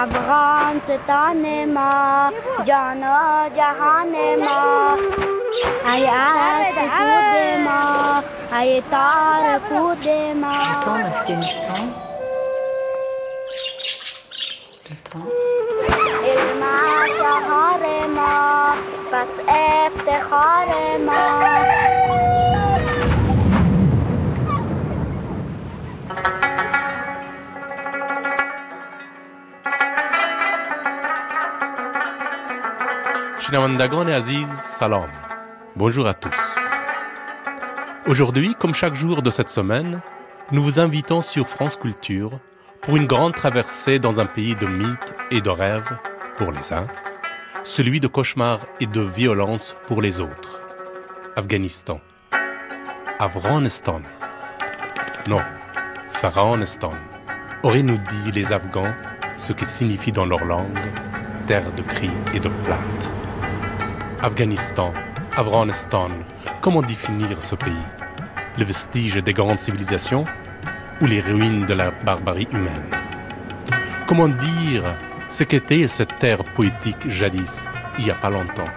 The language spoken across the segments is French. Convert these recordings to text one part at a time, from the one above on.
افغانستان ما جان و جهان ما ای است کود ما ای تار کود ما Le temps d'Afghanistan. Le temps. علم سهار ما پس افتخار ما شنوندگان عزیز سلام Bonjour à tous. Aujourd'hui, comme chaque jour de cette semaine, nous vous invitons sur France Culture pour une grande traversée dans un pays de mythes et de rêves pour les uns, celui de cauchemars et de violence pour les autres. Afghanistan. Afghanistan. Non, Pharaonistan. Auraient-nous dit les Afghans ce que signifie dans leur langue terre de cris et de plaintes. Afghanistan, Afghanistan, comment définir ce pays? Le vestige des grandes civilisations ou les ruines de la barbarie humaine? Comment dire ce qu'était cette terre poétique jadis, il n'y a pas longtemps?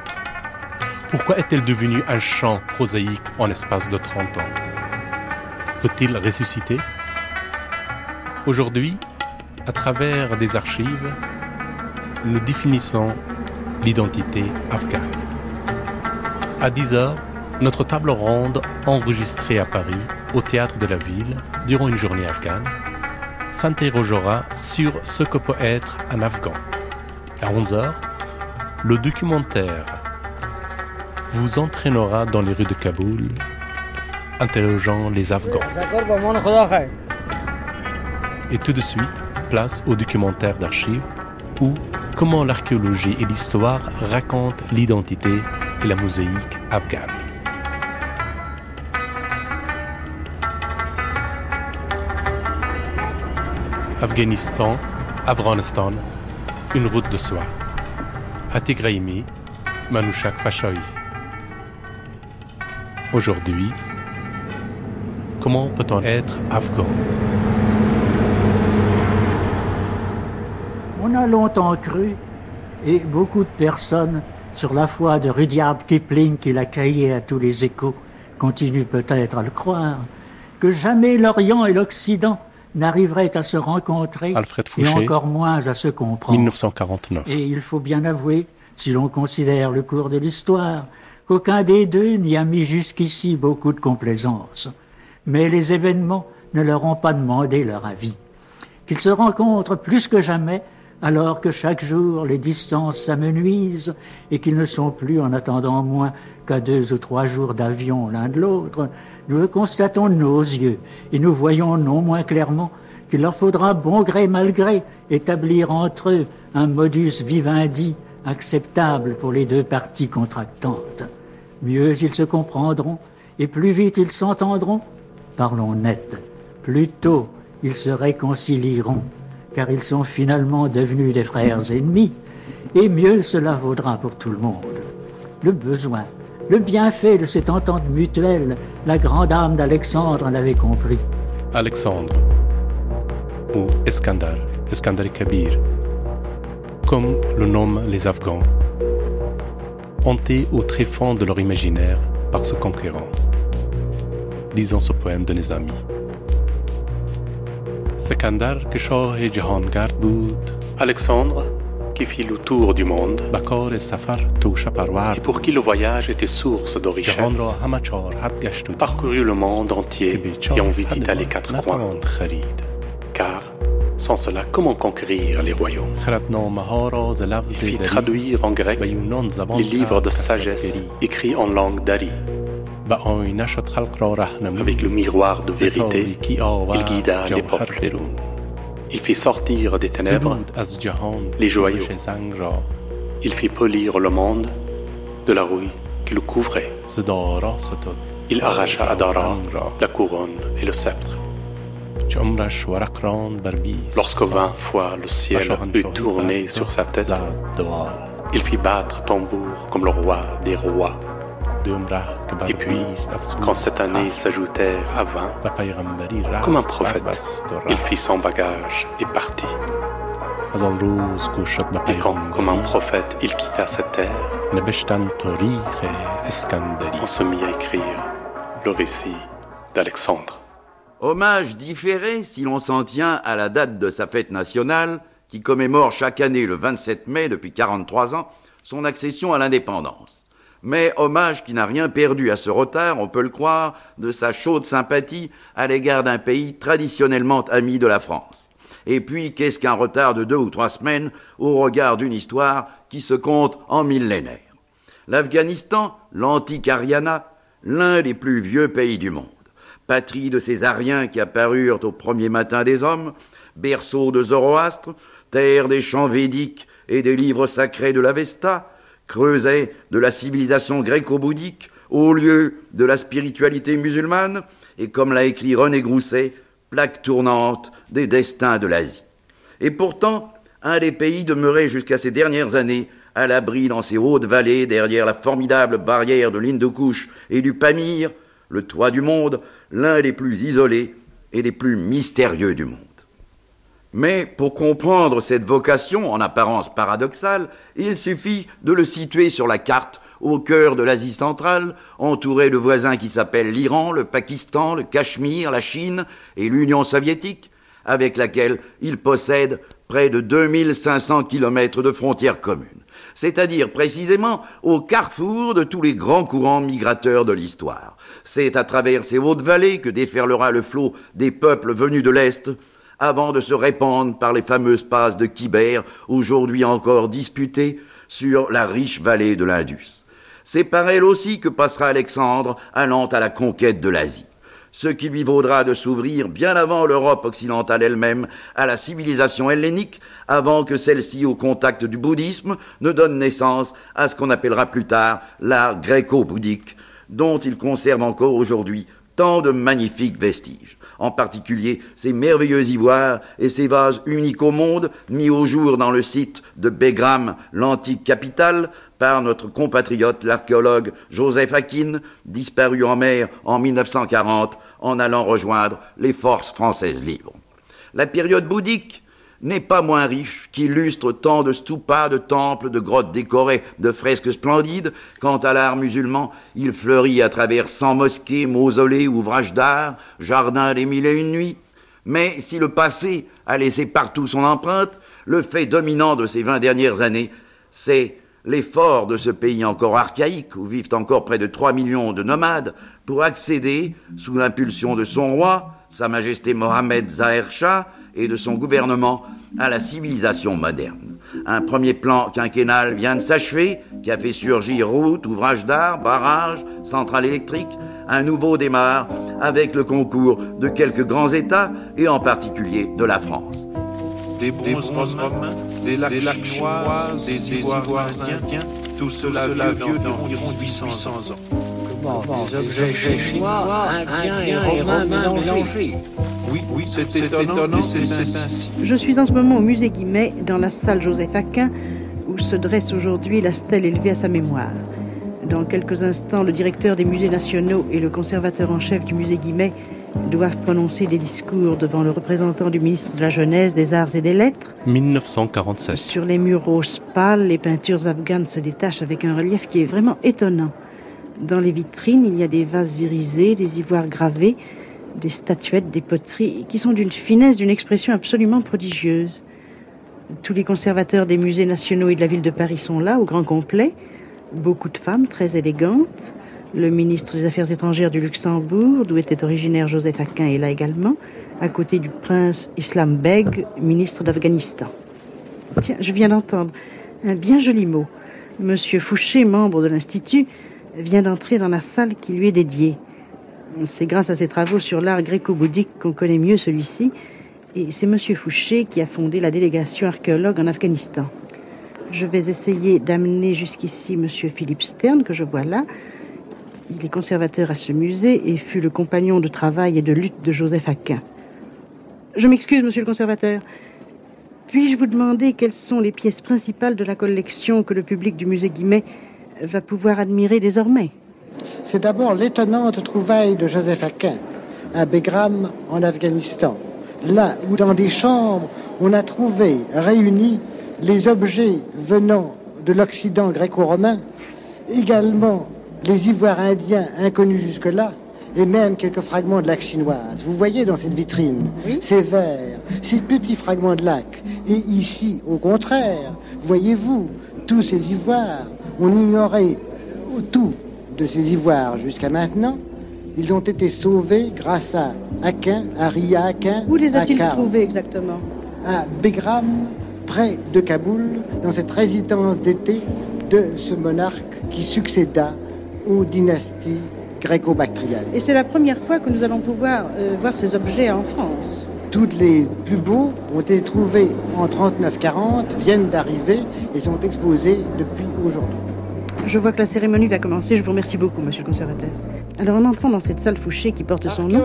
Pourquoi est-elle devenue un chant prosaïque en espace de 30 ans? Peut-il ressusciter? Aujourd'hui, à travers des archives, nous définissons l'identité afghane. À 10h, notre table ronde enregistrée à Paris, au théâtre de la ville, durant une journée afghane, s'interrogera sur ce que peut être un Afghan. À 11h, le documentaire vous entraînera dans les rues de Kaboul, interrogeant les Afghans. Et tout de suite, place au documentaire d'archives où comment l'archéologie et l'histoire racontent l'identité la mosaïque afghane. Afghanistan, Afghanistan, une route de soie. Atigraimi, Manouchak Fashawi. Aujourd'hui, comment peut-on être afghan? On a longtemps cru, et beaucoup de personnes, sur la foi de Rudyard Kipling qui l'a caillé à tous les échos, continuent peut-être à le croire, que jamais l'Orient et l'Occident n'arriveraient à se rencontrer Alfred et encore moins à se comprendre. 1949. Et il faut bien avouer, si l'on considère le cours de l'histoire, qu'aucun des deux n'y a mis jusqu'ici beaucoup de complaisance. Mais les événements ne leur ont pas demandé leur avis. Qu'ils se rencontrent plus que jamais, alors que chaque jour les distances s'amenuisent et qu'ils ne sont plus en attendant moins qu'à deux ou trois jours d'avion l'un de l'autre, nous le constatons nos yeux et nous voyons non moins clairement qu'il leur faudra bon gré mal gré établir entre eux un modus vivendi acceptable pour les deux parties contractantes. Mieux ils se comprendront et plus vite ils s'entendront. Parlons net. Plus tôt ils se réconcilieront, car ils sont finalement devenus des frères ennemis, et mieux cela vaudra pour tout le monde. Le besoin, le bienfait de cette entente mutuelle, la grande âme d'Alexandre en avait compris. Alexandre ou Eskandar, Eskandar Kabir, comme le nomment les Afghans, hantés au tréfonds de leur imaginaire par ce conquérant. Disons ce poème de Nezami. Sekandar que شاه جهانگرد بود Alexandre qui fit le tour du monde بکار سفر توشه پرورد pour qui le voyage était source de richesse جهان را همه چهار حد گشت و دید parcourut le monde entier که به et چهار en حد visita les quatre coins نتواند خرید car sans cela comment conquérir les royaumes خردنامه ها را ز Il لفظ fit دری traduire en grec و یونان زبان les livres de کرد sagesse کسوتگری. écrits en langue d'Ari Avec le miroir de vérité, il guida les peuples. Il fit sortir des ténèbres les joyaux. Il fit polir le monde de la rouille qui le couvrait. Il arracha à Dara la couronne et le sceptre. Lorsque vingt fois le ciel eut tourné sur sa tête, il fit battre tambour comme le roi des rois. Et puis, quand cette année s'ajoutait à 20, comme un prophète, il fit son bagage et partit. Et quand, comme un prophète, il quitta cette terre, on se mit à écrire le récit d'Alexandre. Hommage différé si l'on s'en tient à la date de sa fête nationale, qui commémore chaque année le 27 mai depuis 43 ans son accession à l'indépendance. Mais hommage qui n'a rien perdu à ce retard, on peut le croire, de sa chaude sympathie à l'égard d'un pays traditionnellement ami de la France. Et puis, qu'est-ce qu'un retard de deux ou trois semaines au regard d'une histoire qui se compte en millénaires? L'Afghanistan, l'antique Ariana, l'un des plus vieux pays du monde patrie de ces Ariens qui apparurent au premier matin des hommes, berceau de Zoroastre, terre des chants védiques et des livres sacrés de l'Avesta, creuset de la civilisation gréco-bouddhique, au lieu de la spiritualité musulmane, et comme l'a écrit René Grousset, plaque tournante des destins de l'Asie. Et pourtant, un des pays demeurait jusqu'à ces dernières années à l'abri dans ces hautes vallées derrière la formidable barrière de l'Hindoukush et du Pamir, le toit du monde, l'un des plus isolés et des plus mystérieux du monde. Mais pour comprendre cette vocation en apparence paradoxale, il suffit de le situer sur la carte au cœur de l'Asie centrale, entouré de voisins qui s'appellent l'Iran, le Pakistan, le Cachemire, la Chine et l'Union soviétique, avec laquelle il possède près de 2500 kilomètres de frontières communes, c'est-à-dire précisément au carrefour de tous les grands courants migrateurs de l'histoire. C'est à travers ces hautes vallées que déferlera le flot des peuples venus de l'Est, avant de se répandre par les fameuses passes de Khyber, aujourd'hui encore disputées, sur la riche vallée de l'Indus. C'est par elle aussi que passera Alexandre, allant à la conquête de l'Asie ce qui lui vaudra de s'ouvrir bien avant l'Europe occidentale elle-même à la civilisation hellénique, avant que celle-ci, au contact du bouddhisme, ne donne naissance à ce qu'on appellera plus tard l'art gréco-bouddhique, dont il conserve encore aujourd'hui tant de magnifiques vestiges, en particulier ces merveilleux ivoires et ces vases uniques au monde, mis au jour dans le site de Begram, l'antique capitale, par notre compatriote l'archéologue Joseph Akin, disparu en mer en 1940 en allant rejoindre les forces françaises libres. La période bouddhique n'est pas moins riche, qu'illustre tant de stupas, de temples, de grottes décorées de fresques splendides. Quant à l'art musulman, il fleurit à travers cent mosquées, mausolées, ouvrages d'art, jardins des mille et une nuits. Mais si le passé a laissé partout son empreinte, le fait dominant de ces vingt dernières années, c'est l'effort de ce pays encore archaïque, où vivent encore près de trois millions de nomades, pour accéder, sous l'impulsion de son roi, Sa Majesté Mohamed Zahir et de son gouvernement, à la civilisation moderne. Un premier plan quinquennal vient de s'achever, qui a fait surgir routes, ouvrages d'art, barrages, centrales électriques. Un nouveau démarre avec le concours de quelques grands États et en particulier de la France des bronzes romains, des lacs, des chinoises, des ivoires indiens, tout cela, vieux d'environ 800 ans. Comment Des objets chinois, indiens et romains mélangés oui, oui, c'est étonnant, c'est ainsi. Je suis en ce moment au musée Guimet, dans la salle Joseph Aquin, où se dresse aujourd'hui la stèle élevée à sa mémoire. Dans quelques instants, le directeur des musées nationaux et le conservateur en chef du musée Guimet doivent prononcer des discours devant le représentant du ministre de la Jeunesse, des Arts et des Lettres. 1947. Sur les murs roses pâles, les peintures afghanes se détachent avec un relief qui est vraiment étonnant. Dans les vitrines, il y a des vases irisés, des ivoires gravés, des statuettes, des poteries, qui sont d'une finesse, d'une expression absolument prodigieuse. Tous les conservateurs des musées nationaux et de la ville de Paris sont là, au grand complet. Beaucoup de femmes très élégantes. Le ministre des Affaires étrangères du Luxembourg, d'où était originaire Joseph Aquin, est là également, à côté du prince Islam Beg, ministre d'Afghanistan. Tiens, je viens d'entendre un bien joli mot. Monsieur Fouché, membre de l'Institut, vient d'entrer dans la salle qui lui est dédiée. C'est grâce à ses travaux sur l'art gréco-bouddhique qu'on connaît mieux celui-ci, et c'est Monsieur Fouché qui a fondé la délégation archéologue en Afghanistan. Je vais essayer d'amener jusqu'ici Monsieur Philippe Stern, que je vois là, il est conservateur à ce musée et fut le compagnon de travail et de lutte de Joseph Aquin. Je m'excuse, monsieur le conservateur. Puis-je vous demander quelles sont les pièces principales de la collection que le public du musée Guimet va pouvoir admirer désormais C'est d'abord l'étonnante trouvaille de Joseph Aquin, à Begram, en Afghanistan. Là où dans des chambres on a trouvé réunis les objets venant de l'Occident gréco-romain, également les ivoires indiens inconnus jusque-là, et même quelques fragments de lac chinoise. Vous voyez dans cette vitrine ces verres, ces petits fragments de lac. Et ici, au contraire, voyez-vous, tous ces ivoires, on ignorait tout de ces ivoires jusqu'à maintenant. Ils ont été sauvés grâce à Aquin, à Ria Aquin. Où les a-t-il trouvés exactement? À Begram, près de Kaboul, dans cette résidence d'été de ce monarque qui succéda aux dynasties gréco-bactriennes. Et c'est la première fois que nous allons pouvoir euh, voir ces objets en France. Toutes les plus beaux ont été trouvés en 39-40, viennent d'arriver et sont exposés depuis aujourd'hui. Je vois que la cérémonie va commencer. Je vous remercie beaucoup, monsieur le conservateur. Alors, en entrant dans cette salle Fouché qui porte son nom,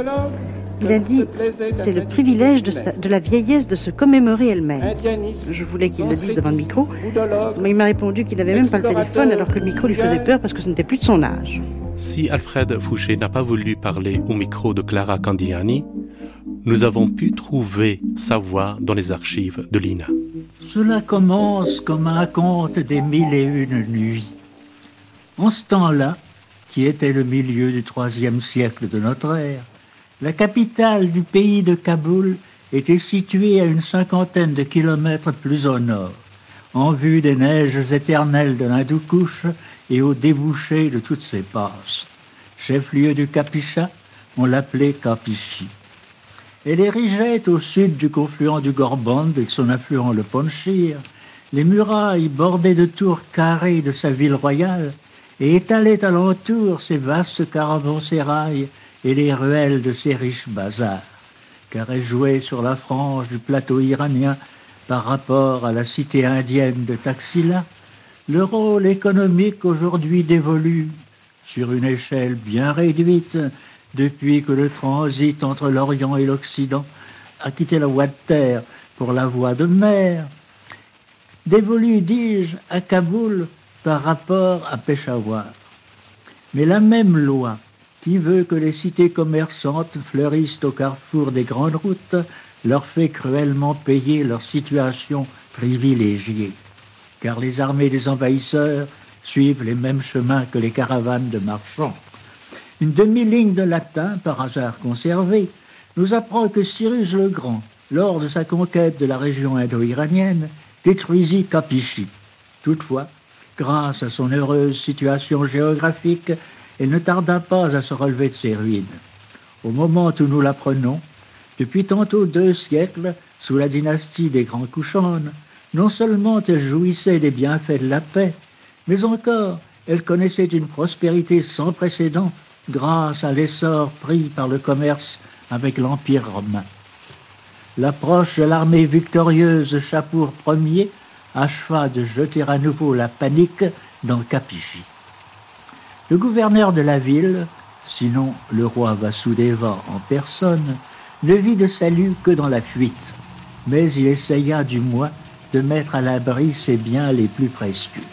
il a dit c'est le privilège de, sa- de la vieillesse de se commémorer elle-même. Je voulais qu'il le dise devant le micro. Mais il m'a répondu qu'il n'avait même pas le téléphone alors que le micro lui faisait peur parce que ce n'était plus de son âge. Si Alfred Fouché n'a pas voulu parler au micro de Clara Candiani, nous avons pu trouver sa voix dans les archives de l'INA. Cela commence comme un conte des mille et une nuits. En ce temps-là, qui était le milieu du troisième siècle de notre ère, la capitale du pays de Kaboul était située à une cinquantaine de kilomètres plus au nord, en vue des neiges éternelles de l'Hindoukouche et au débouché de toutes ses passes. Chef-lieu du Capicha, on l'appelait Capichi. Elle érigeait au sud du confluent du Gorband et de son affluent le Ponchir, les murailles bordées de tours carrées de sa ville royale et étalait alentour ses vastes caravansérails et les ruelles de ses riches bazars, car elle jouait sur la frange du plateau iranien par rapport à la cité indienne de Taxila, le rôle économique aujourd'hui dévolu, sur une échelle bien réduite, depuis que le transit entre l'Orient et l'Occident a quitté la voie de terre pour la voie de mer, dévolu, dis-je, à Kaboul par rapport à Peshawar. Mais la même loi qui veut que les cités commerçantes fleurissent au carrefour des grandes routes leur fait cruellement payer leur situation privilégiée, car les armées des envahisseurs suivent les mêmes chemins que les caravanes de marchands. Une demi-ligne de latin, par hasard conservée, nous apprend que Cyrus le Grand, lors de sa conquête de la région indo-iranienne, détruisit Capichi. Toutefois, grâce à son heureuse situation géographique, elle ne tarda pas à se relever de ses ruines. Au moment où nous l'apprenons, depuis tantôt deux siècles, sous la dynastie des Grands Kouchans, non seulement elle jouissait des bienfaits de la paix, mais encore elle connaissait une prospérité sans précédent grâce à l'essor pris par le commerce avec l'Empire romain. L'approche de l'armée victorieuse Chapour Ier acheva de jeter à nouveau la panique dans Capichi. Le gouverneur de la ville, sinon le roi Vasudeva en personne, ne vit de salut que dans la fuite, mais il essaya du moins de mettre à l'abri ses biens les plus précieux.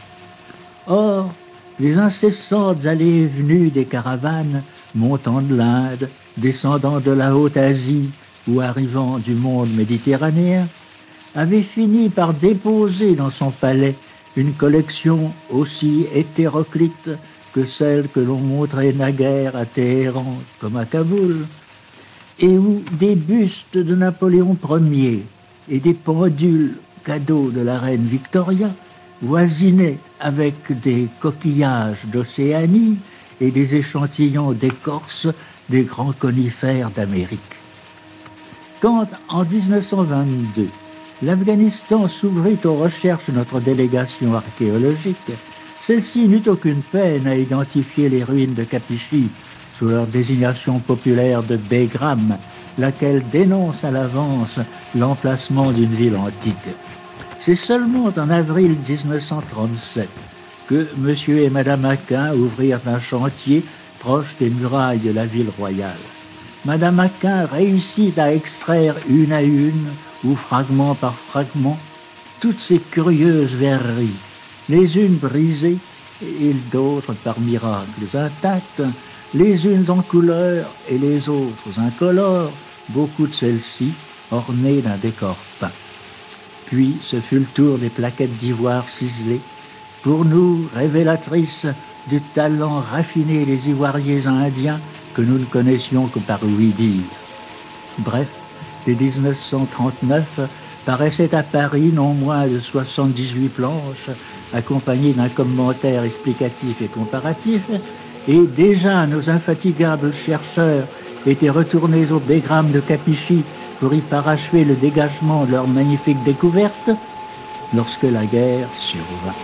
Or, les incessantes allées et venues des caravanes montant de l'Inde, descendant de la Haute-Asie ou arrivant du monde méditerranéen, avaient fini par déposer dans son palais une collection aussi hétéroclite que celle que l'on montrait naguère à Téhéran comme à Kaboul, et où des bustes de Napoléon Ier et des pendules cadeaux de la reine Victoria voisinaient avec des coquillages d'Océanie et des échantillons d'écorce des grands conifères d'Amérique. Quand, en 1922, l'Afghanistan s'ouvrit aux recherches de notre délégation archéologique, celle-ci n'eut aucune peine à identifier les ruines de Capichi sous leur désignation populaire de Begram, laquelle dénonce à l'avance l'emplacement d'une ville antique. C'est seulement en avril 1937 que M. et Mme Aquin ouvrirent un chantier proche des murailles de la ville royale. Mme Aquin réussit à extraire une à une, ou fragment par fragment, toutes ces curieuses verreries, les unes brisées et d'autres par miracles intactes, les unes en couleur et les autres incolores, beaucoup de celles-ci ornées d'un décor peint. Puis ce fut le tour des plaquettes d'ivoire ciselées, pour nous révélatrices du talent raffiné des ivoiriers indiens que nous ne connaissions que par ouï-dire. Bref, dès 1939, paraissait à Paris non moins de 78 planches, accompagnées d'un commentaire explicatif et comparatif, et déjà nos infatigables chercheurs étaient retournés au bégramme de Capichy pour y parachever le dégagement de leur magnifique découverte, lorsque la guerre survint.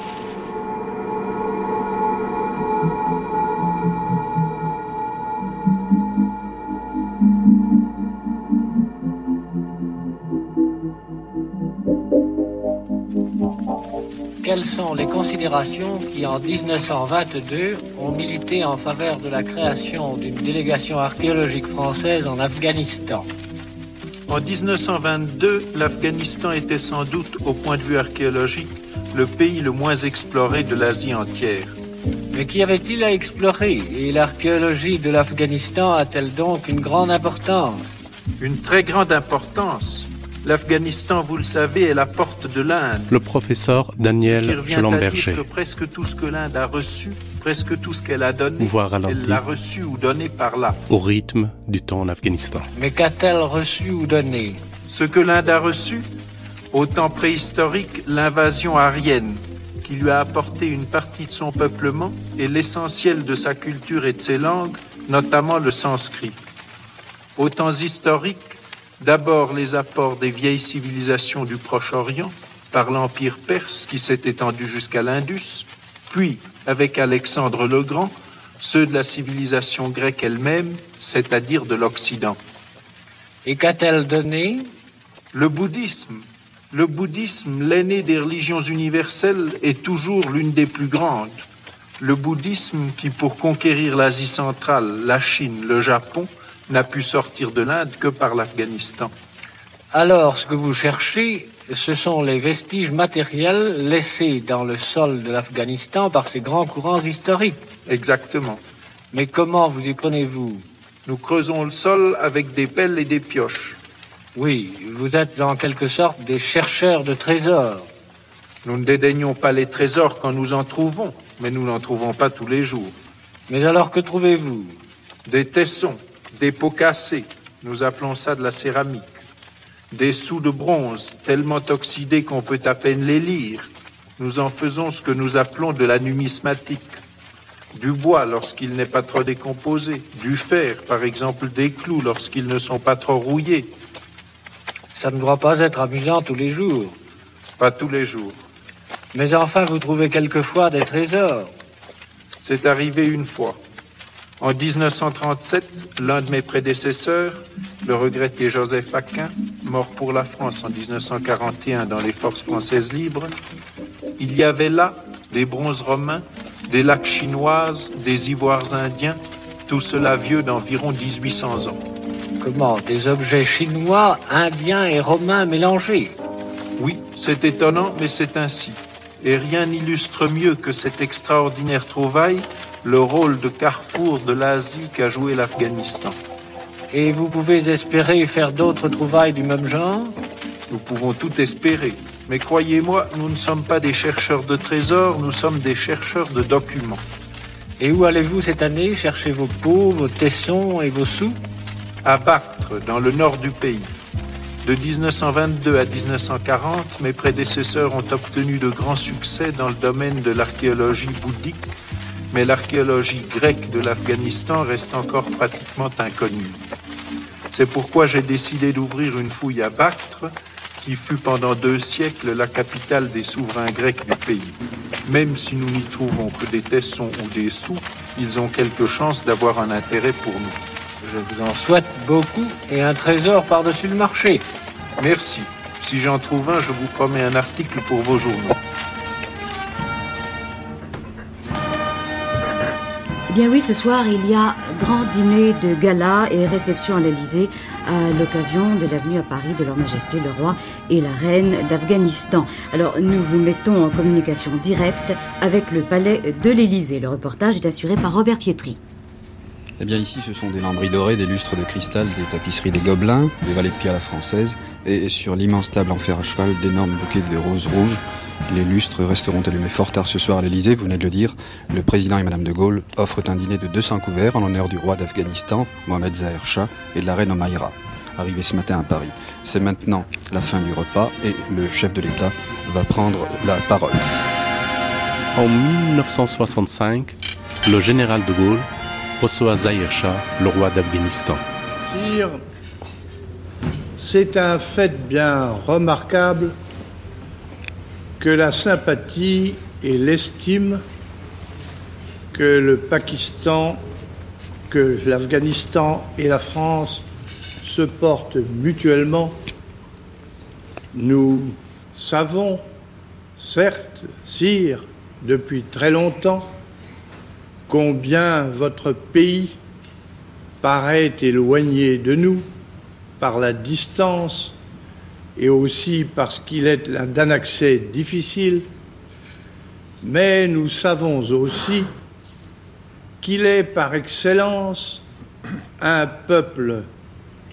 Quelles sont les considérations qui, en 1922, ont milité en faveur de la création d'une délégation archéologique française en Afghanistan? En 1922, l'Afghanistan était sans doute, au point de vue archéologique, le pays le moins exploré de l'Asie entière. Mais qu'y avait-il à explorer? Et l'archéologie de l'Afghanistan a-t-elle donc une grande importance? Une très grande importance. L'Afghanistan, vous le savez, est la porte de l'Inde. Le professeur Daniel Qui revient à Schellenberger. dire que presque tout ce que l'Inde a reçu, presque tout ce qu'elle a donné, elle l'a reçu ou donné par là. au rythme du temps en Afghanistan. Mais qu'a-t-elle reçu ou donné? Ce que l'Inde a reçu, au temps préhistorique, l'invasion aryenne, qui lui a apporté une partie de son peuplement et l'essentiel de sa culture et de ses langues, notamment le sanskrit. Aux temps historiques, d'abord les apports des vieilles civilisations du Proche-Orient par l'Empire perse qui s'est étendu jusqu'à l'Indus, puis, avec Alexandre le Grand, ceux de la civilisation grecque elle-même, c'est-à-dire de l'Occident. Et qu'a-t-elle donné? Le bouddhisme. Le bouddhisme, l'aîné des religions universelles, est toujours l'une des plus grandes. Le bouddhisme qui, pour conquérir l'Asie centrale, la Chine, le Japon, n'a pu sortir de l'Inde que par l'Afghanistan. Alors, ce que vous cherchez, ce sont les vestiges matériels laissés dans le sol de l'Afghanistan par ces grands courants historiques. Exactement. Mais comment vous y prenez-vous? Nous creusons le sol avec des pelles et des pioches. Oui, vous êtes en quelque sorte des chercheurs de trésors. Nous ne dédaignons pas les trésors quand nous en trouvons, mais nous n'en trouvons pas tous les jours. Mais alors que trouvez-vous? Des tessons, des pots cassés, nous appelons ça de la céramique. Des sous de bronze, tellement oxydés qu'on peut à peine les lire. Nous en faisons ce que nous appelons de la numismatique. Du bois lorsqu'il n'est pas trop décomposé, du fer, par exemple des clous lorsqu'ils ne sont pas trop rouillés. Ça ne doit pas être amusant tous les jours. Pas tous les jours. Mais enfin, vous trouvez quelquefois des trésors. C'est arrivé une fois. En 1937, l'un de mes prédécesseurs, le regretté Joseph Aquin, mort pour la France en 1941 dans les forces françaises libres, il y avait là des bronzes romains, des lacs chinoises, des ivoires indiens, tout cela vieux d'environ 1800 ans. Comment Des objets chinois, indiens et romains mélangés? Oui, c'est étonnant, mais c'est ainsi. Et rien n'illustre mieux que cette extraordinaire trouvaille le rôle de carrefour de l'Asie qu'a joué l'Afghanistan. Et vous pouvez espérer faire d'autres trouvailles du même genre? Nous pouvons tout espérer. Mais croyez-moi, nous ne sommes pas des chercheurs de trésors, nous sommes des chercheurs de documents. Et où allez-vous cette année? Chercher vos pots, vos tessons et vos sous? À Bactre, dans le nord du pays. De 1922 à 1940, mes prédécesseurs ont obtenu de grands succès dans le domaine de l'archéologie bouddhique, mais l'archéologie grecque de l'Afghanistan reste encore pratiquement inconnue. C'est pourquoi j'ai décidé d'ouvrir une fouille à Bactre, qui fut pendant deux siècles la capitale des souverains grecs du pays. Même si nous n'y trouvons que des tessons ou des sous, ils ont quelque chance d'avoir un intérêt pour nous. Je vous en souhaite beaucoup et un trésor par-dessus le marché. Merci. Si j'en trouve un, je vous promets un article pour vos journaux. Bien oui, ce soir, il y a grand dîner de gala et réception à l'Elysée à l'occasion de l'avenue à Paris de Leur Majesté le Roi et la Reine d'Afghanistan. Alors, nous vous mettons en communication directe avec le palais de l'Elysée. Le reportage est assuré par Robert Pietri. Eh bien ici ce sont des lambris dorés, des lustres de cristal, des tapisseries des gobelins, des valets de pied à la française, et sur l'immense table en fer à cheval d'énormes bouquets de roses rouges. Les lustres resteront allumés fort tard ce soir à l'Elysée, vous venez de le dire. Le président et Madame de Gaulle offrent un dîner de 200 couverts en l'honneur du roi d'Afghanistan, Mohamed Zahir Shah, et de la reine Omaïra, arrivée ce matin à Paris. C'est maintenant la fin du repas et le chef de l'État va prendre la parole. En 1965, le général de Gaulle reçoit Zahir Shah, le roi d'Afghanistan. Sire, c'est un fait bien remarquable que la sympathie et l'estime que le Pakistan, que l'Afghanistan et la France se portent mutuellement, nous savons, certes, sire, depuis très longtemps, combien votre pays paraît éloigné de nous par la distance et aussi parce qu'il est d'un accès difficile, mais nous savons aussi qu'il est par excellence un peuple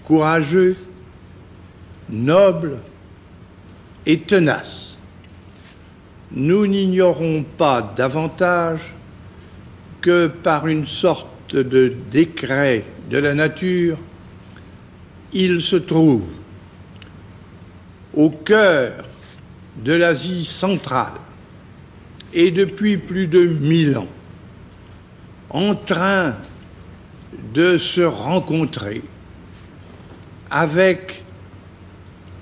courageux, noble et tenace. Nous n'ignorons pas davantage que par une sorte de décret de la nature, il se trouve au cœur de l'Asie centrale et depuis plus de mille ans en train de se rencontrer avec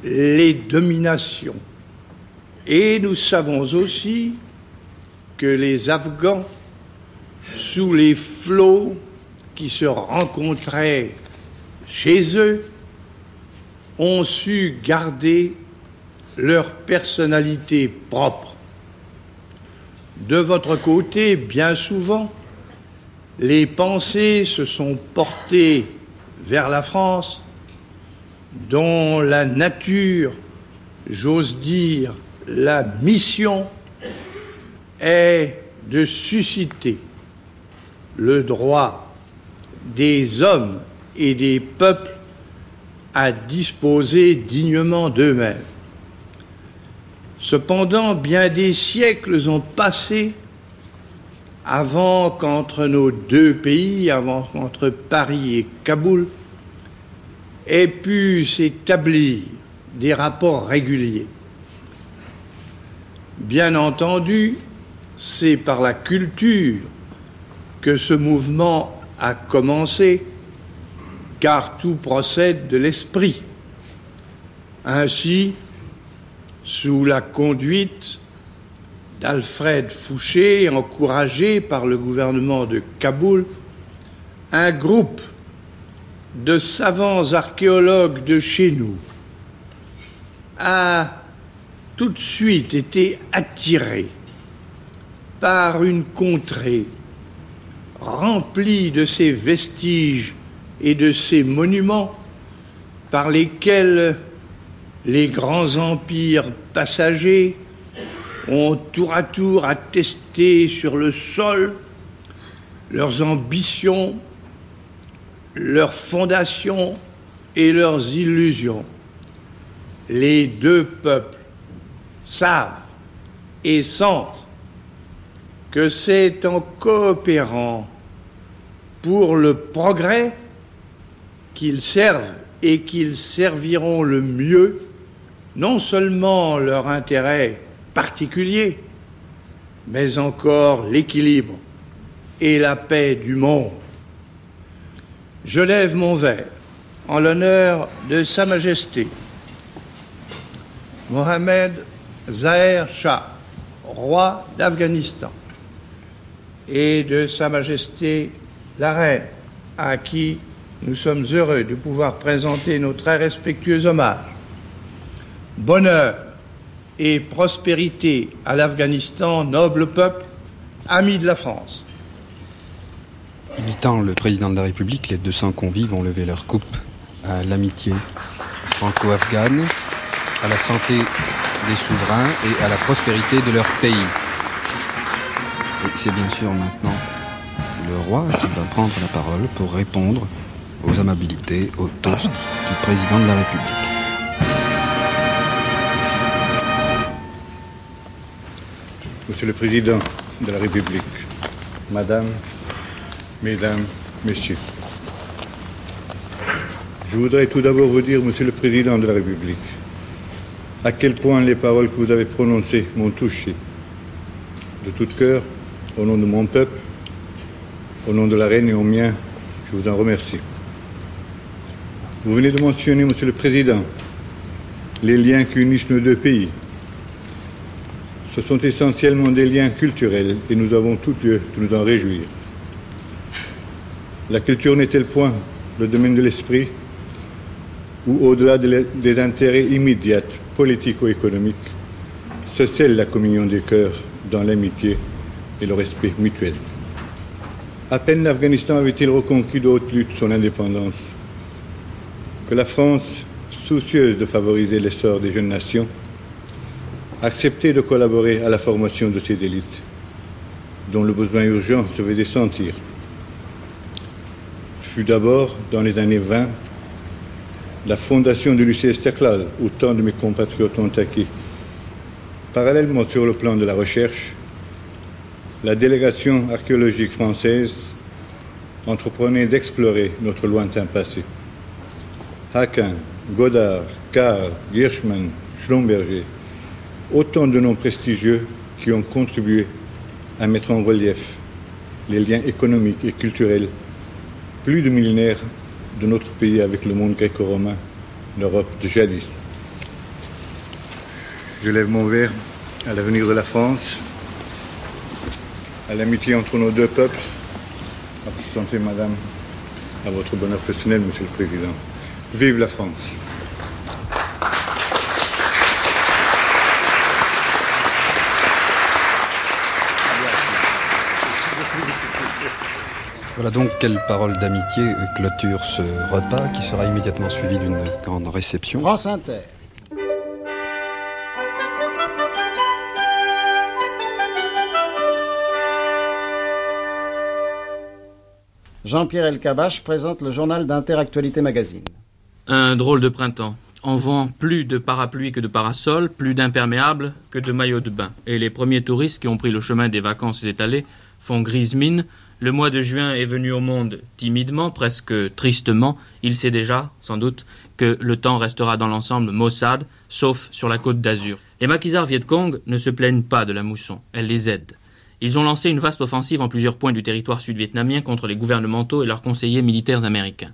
les dominations. Et nous savons aussi que les Afghans, sous les flots qui se rencontraient chez eux, ont su garder leur personnalité propre. De votre côté, bien souvent, les pensées se sont portées vers la France, dont la nature, j'ose dire, la mission est de susciter le droit des hommes et des peuples à disposer dignement d'eux-mêmes. Cependant, bien des siècles ont passé avant qu'entre nos deux pays, avant qu'entre Paris et Kaboul, aient pu s'établir des rapports réguliers. Bien entendu, c'est par la culture que ce mouvement a commencé, car tout procède de l'esprit. Ainsi, sous la conduite d'Alfred Fouché, encouragé par le gouvernement de Kaboul, un groupe de savants archéologues de chez nous a tout de suite été attiré par une contrée remplie de ces vestiges et de ces monuments par lesquels les grands empires passagers ont tour à tour attesté sur le sol leurs ambitions, leurs fondations et leurs illusions. Les deux peuples savent et sentent que c'est en coopérant pour le progrès qu'ils servent et qu'ils serviront le mieux non seulement leur intérêt particulier, mais encore l'équilibre et la paix du monde. Je lève mon verre en l'honneur de Sa Majesté Mohamed Zahir Shah, roi d'Afghanistan, et de Sa Majesté la Reine, à qui nous sommes heureux de pouvoir présenter nos très respectueux hommages. Bonheur et prospérité à l'Afghanistan, noble peuple, ami de la France. Imitant le président de la République, les 200 convives ont levé leur coupe à l'amitié franco-afghane, à la santé des souverains et à la prospérité de leur pays. C'est bien sûr maintenant le roi qui va prendre la parole pour répondre aux amabilités, au toast du président de la République. Monsieur le Président de la République, Madame, Mesdames, Messieurs, je voudrais tout d'abord vous dire, Monsieur le Président de la République, à quel point les paroles que vous avez prononcées m'ont touché. De tout cœur, au nom de mon peuple, au nom de la reine et au mien, je vous en remercie. Vous venez de mentionner, Monsieur le Président, les liens qui unissent nos deux pays. Ce sont essentiellement des liens culturels et nous avons tout lieu de nous en réjouir. La culture n'est-elle point le domaine de l'esprit où, au-delà des intérêts immédiats politico-économiques, se scelle la communion des cœurs dans l'amitié et le respect mutuel? À peine l'Afghanistan avait-il reconquis de haute lutte son indépendance que la France, soucieuse de favoriser l'essor des jeunes nations, acceptait de collaborer à la formation de ces élites, dont le besoin urgent se faisait sentir. Fut d'abord, dans les années 20, la fondation du lycée Esterclal, où tant de mes compatriotes ont acquis. Parallèlement sur le plan de la recherche, la délégation archéologique française entreprenait d'explorer notre lointain passé. Haken, Godard, Karl, Hirschman, Schlumberger, autant de noms prestigieux qui ont contribué à mettre en relief les liens économiques et culturels plus de millénaires de notre pays avec le monde gréco-romain, l'Europe de jadis. Je lève mon verre à l'avenir de la France, à l'amitié entre nos deux peuples, à votre madame, à votre bonheur personnel, monsieur le Président. Vive la France. Voilà donc quelle parole d'amitié clôture ce repas qui sera immédiatement suivi d'une grande réception. France Inter. Jean-Pierre Elkabach présente le journal d'Interactualité Magazine. Un drôle de printemps. On vend plus de parapluies que de parasols, plus d'imperméables que de maillots de bain. Et les premiers touristes qui ont pris le chemin des vacances étalées font grise mine. Le mois de juin est venu au monde timidement, presque tristement. Il sait déjà, sans doute, que le temps restera dans l'ensemble maussade, sauf sur la côte d'Azur. Les maquisards Viet Cong ne se plaignent pas de la mousson, elle les aide. Ils ont lancé une vaste offensive en plusieurs points du territoire sud-vietnamien contre les gouvernementaux et leurs conseillers militaires américains.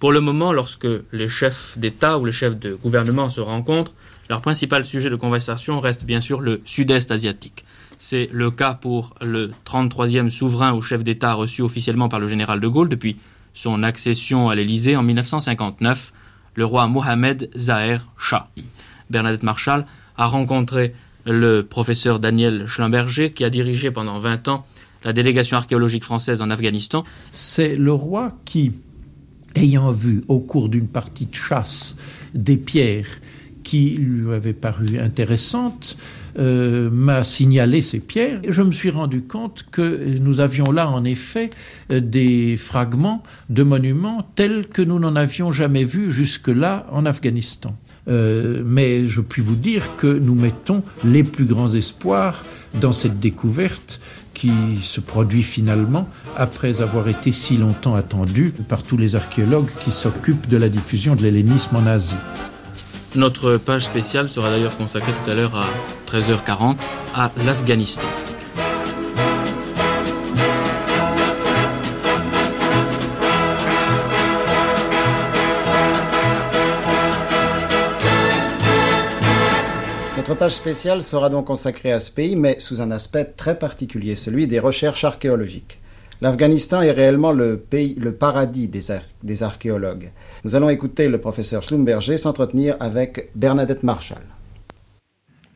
Pour le moment, lorsque les chefs d'État ou les chefs de gouvernement se rencontrent, leur principal sujet de conversation reste bien sûr le sud-est asiatique. C'est le cas pour le 33e souverain ou chef d'État reçu officiellement par le général de Gaulle depuis son accession à l'Élysée en 1959, le roi Mohamed Zaher Shah. Bernadette Marshall a rencontré le professeur Daniel Schlemberger qui a dirigé pendant 20 ans la délégation archéologique française en Afghanistan. C'est le roi qui, ayant vu au cours d'une partie de chasse des pierres qui lui avaient paru intéressantes, euh, m'a signalé ces pierres. Je me suis rendu compte que nous avions là en effet des fragments de monuments tels que nous n'en avions jamais vus jusque-là en Afghanistan. Euh, mais je puis vous dire que nous mettons les plus grands espoirs dans cette découverte qui se produit finalement après avoir été si longtemps attendue par tous les archéologues qui s'occupent de la diffusion de l'hellénisme en Asie. Notre page spéciale sera d'ailleurs consacrée tout à l'heure à 13h40 à l'Afghanistan. Notre page spéciale sera donc consacrée à ce pays, mais sous un aspect très particulier, celui des recherches archéologiques. L'Afghanistan est réellement le pays, le paradis des, des archéologues. Nous allons écouter le professeur Schlumberger s'entretenir avec Bernadette Marshall.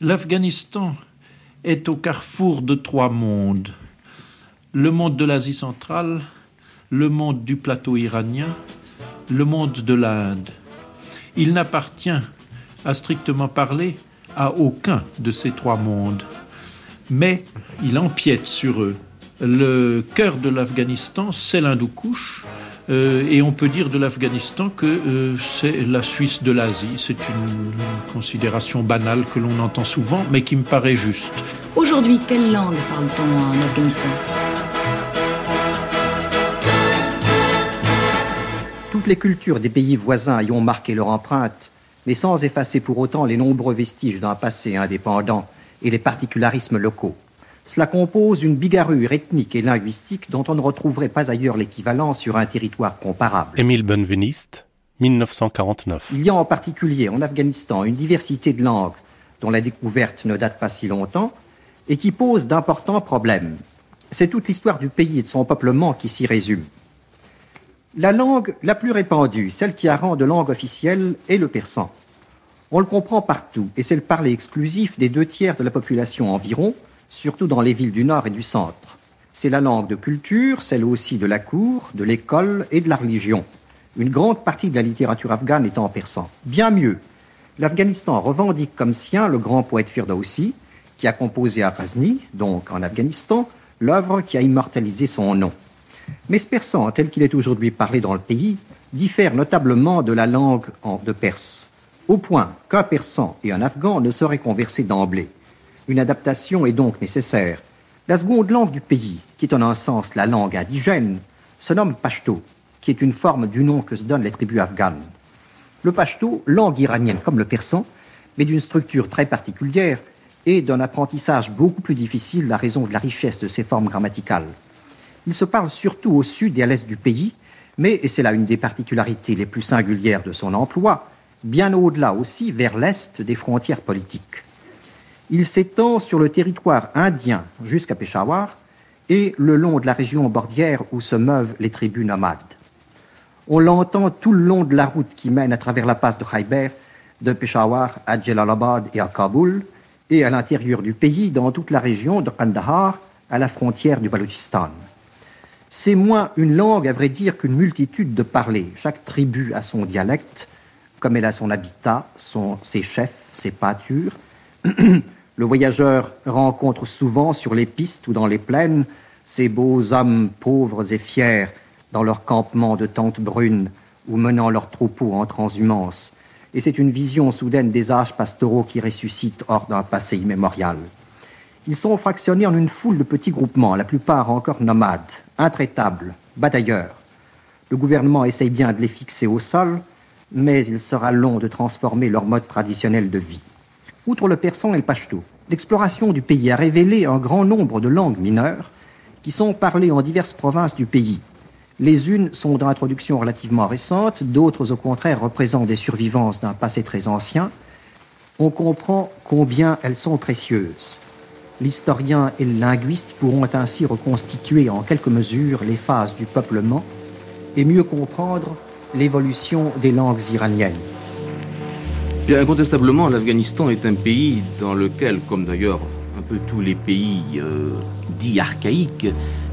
L'Afghanistan est au carrefour de trois mondes. Le monde de l'Asie centrale, le monde du plateau iranien, le monde de l'Inde. Il n'appartient, à strictement parler, à aucun de ces trois mondes, mais il empiète sur eux le cœur de l'Afghanistan, c'est l'Hindoukouche. Euh, et on peut dire de l'Afghanistan que euh, c'est la Suisse de l'Asie. C'est une considération banale que l'on entend souvent, mais qui me paraît juste. Aujourd'hui, quelle langue parle-t-on en Afghanistan? Toutes les cultures des pays voisins y ont marqué leur empreinte, mais sans effacer pour autant les nombreux vestiges d'un passé indépendant et les particularismes locaux. Cela compose une bigarrure ethnique et linguistique dont on ne retrouverait pas ailleurs l'équivalent sur un territoire comparable. Émile Benveniste, 1949. Il y a en particulier en Afghanistan une diversité de langues dont la découverte ne date pas si longtemps et qui pose d'importants problèmes. C'est toute l'histoire du pays et de son peuplement qui s'y résume. La langue la plus répandue, celle qui a rang de langue officielle, est le persan. On le comprend partout et c'est le parler exclusif des deux tiers de la population environ, surtout dans les villes du nord et du centre. C'est la langue de culture, celle aussi de la cour, de l'école et de la religion. Une grande partie de la littérature afghane est en persan. Bien mieux, l'Afghanistan revendique comme sien le grand poète Firdausi, qui a composé à Ghazni, donc en Afghanistan, l'œuvre qui a immortalisé son nom. Mais ce persan, tel qu'il est aujourd'hui parlé dans le pays, diffère notablement de la langue de perse, au point qu'un persan et un afghan ne sauraient converser d'emblée. Une adaptation est donc nécessaire. La seconde langue du pays, qui est en un sens la langue indigène, se nomme pashto, qui est une forme du nom que se donnent les tribus afghanes. Le pashto, langue iranienne comme le persan, mais d'une structure très particulière et d'un apprentissage beaucoup plus difficile à raison de la richesse de ses formes grammaticales. Il se parle surtout au sud et à l'est du pays, mais, et c'est là une des particularités les plus singulières de son emploi, bien au-delà aussi vers l'est des frontières politiques. Il s'étend sur le territoire indien jusqu'à Peshawar et le long de la région bordière où se meuvent les tribus nomades. On l'entend tout le long de la route qui mène à travers la passe de Khyber, de Peshawar à Jalalabad et à Kaboul, et à l'intérieur du pays, dans toute la région de Kandahar, à la frontière du Baloutchistan. C'est moins une langue, à vrai dire, qu'une multitude de parlers. Chaque tribu a son dialecte, comme elle a son habitat, ses chefs, ses pâtures, Le voyageur rencontre souvent sur les pistes ou dans les plaines ces beaux hommes pauvres et fiers dans leur campement de tentes brunes ou menant leurs troupeaux en transhumance. Et c'est une vision soudaine des âges pastoraux qui ressuscitent hors d'un passé immémorial. Ils sont fractionnés en une foule de petits groupements, la plupart encore nomades, intraitables, batailleurs. Le gouvernement essaye bien de les fixer au sol, mais il sera long de transformer leur mode traditionnel de vie. Outre le persan et le pashto, l'exploration du pays a révélé un grand nombre de langues mineures qui sont parlées en diverses provinces du pays. Les unes sont d'introduction relativement récente, d'autres au contraire représentent des survivances d'un passé très ancien. On comprend combien elles sont précieuses. L'historien et le linguiste pourront ainsi reconstituer en quelque mesure les phases du peuplement et mieux comprendre l'évolution des langues iraniennes. Bien, incontestablement, l'Afghanistan est un pays dans lequel, comme d'ailleurs un peu tous les pays euh, dits archaïques,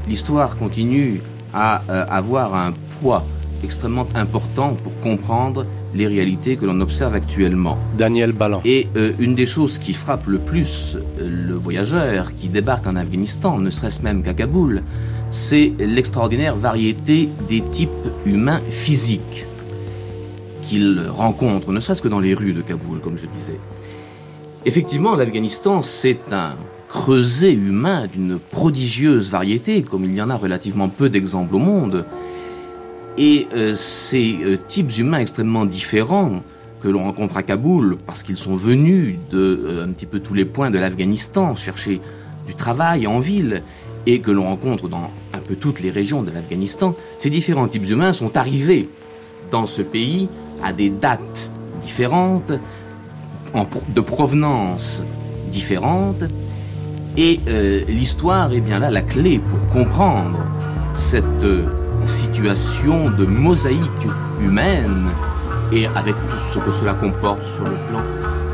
l'histoire continue à euh, avoir un poids extrêmement important pour comprendre les réalités que l'on observe actuellement. Daniel Ballan. Et euh, une des choses qui frappe le plus le voyageur qui débarque en Afghanistan, ne serait-ce même qu'à Kaboul, c'est l'extraordinaire variété des types humains physiques qu'il rencontre, ne serait-ce que dans les rues de Kaboul, comme je disais. Effectivement, l'Afghanistan, c'est un creuset humain d'une prodigieuse variété, comme il y en a relativement peu d'exemples au monde. Et euh, ces euh, types humains extrêmement différents que l'on rencontre à Kaboul, parce qu'ils sont venus de euh, un petit peu tous les points de l'Afghanistan, chercher du travail en ville, et que l'on rencontre dans un peu toutes les régions de l'Afghanistan, ces différents types humains sont arrivés dans ce pays à des dates différentes, de provenance différentes, et l'histoire est bien là la clé pour comprendre cette situation de mosaïque humaine et avec tout ce que cela comporte sur le plan